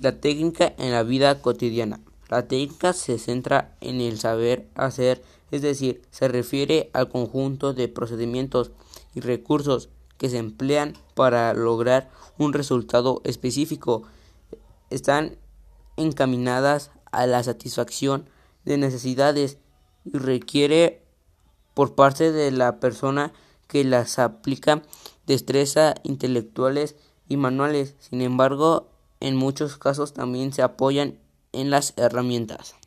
La técnica en la vida cotidiana. La técnica se centra en el saber hacer, es decir, se refiere al conjunto de procedimientos y recursos que se emplean para lograr un resultado específico. Están encaminadas a la satisfacción de necesidades y requiere por parte de la persona que las aplica destreza intelectuales y manuales. Sin embargo, en muchos casos también se apoyan en las herramientas.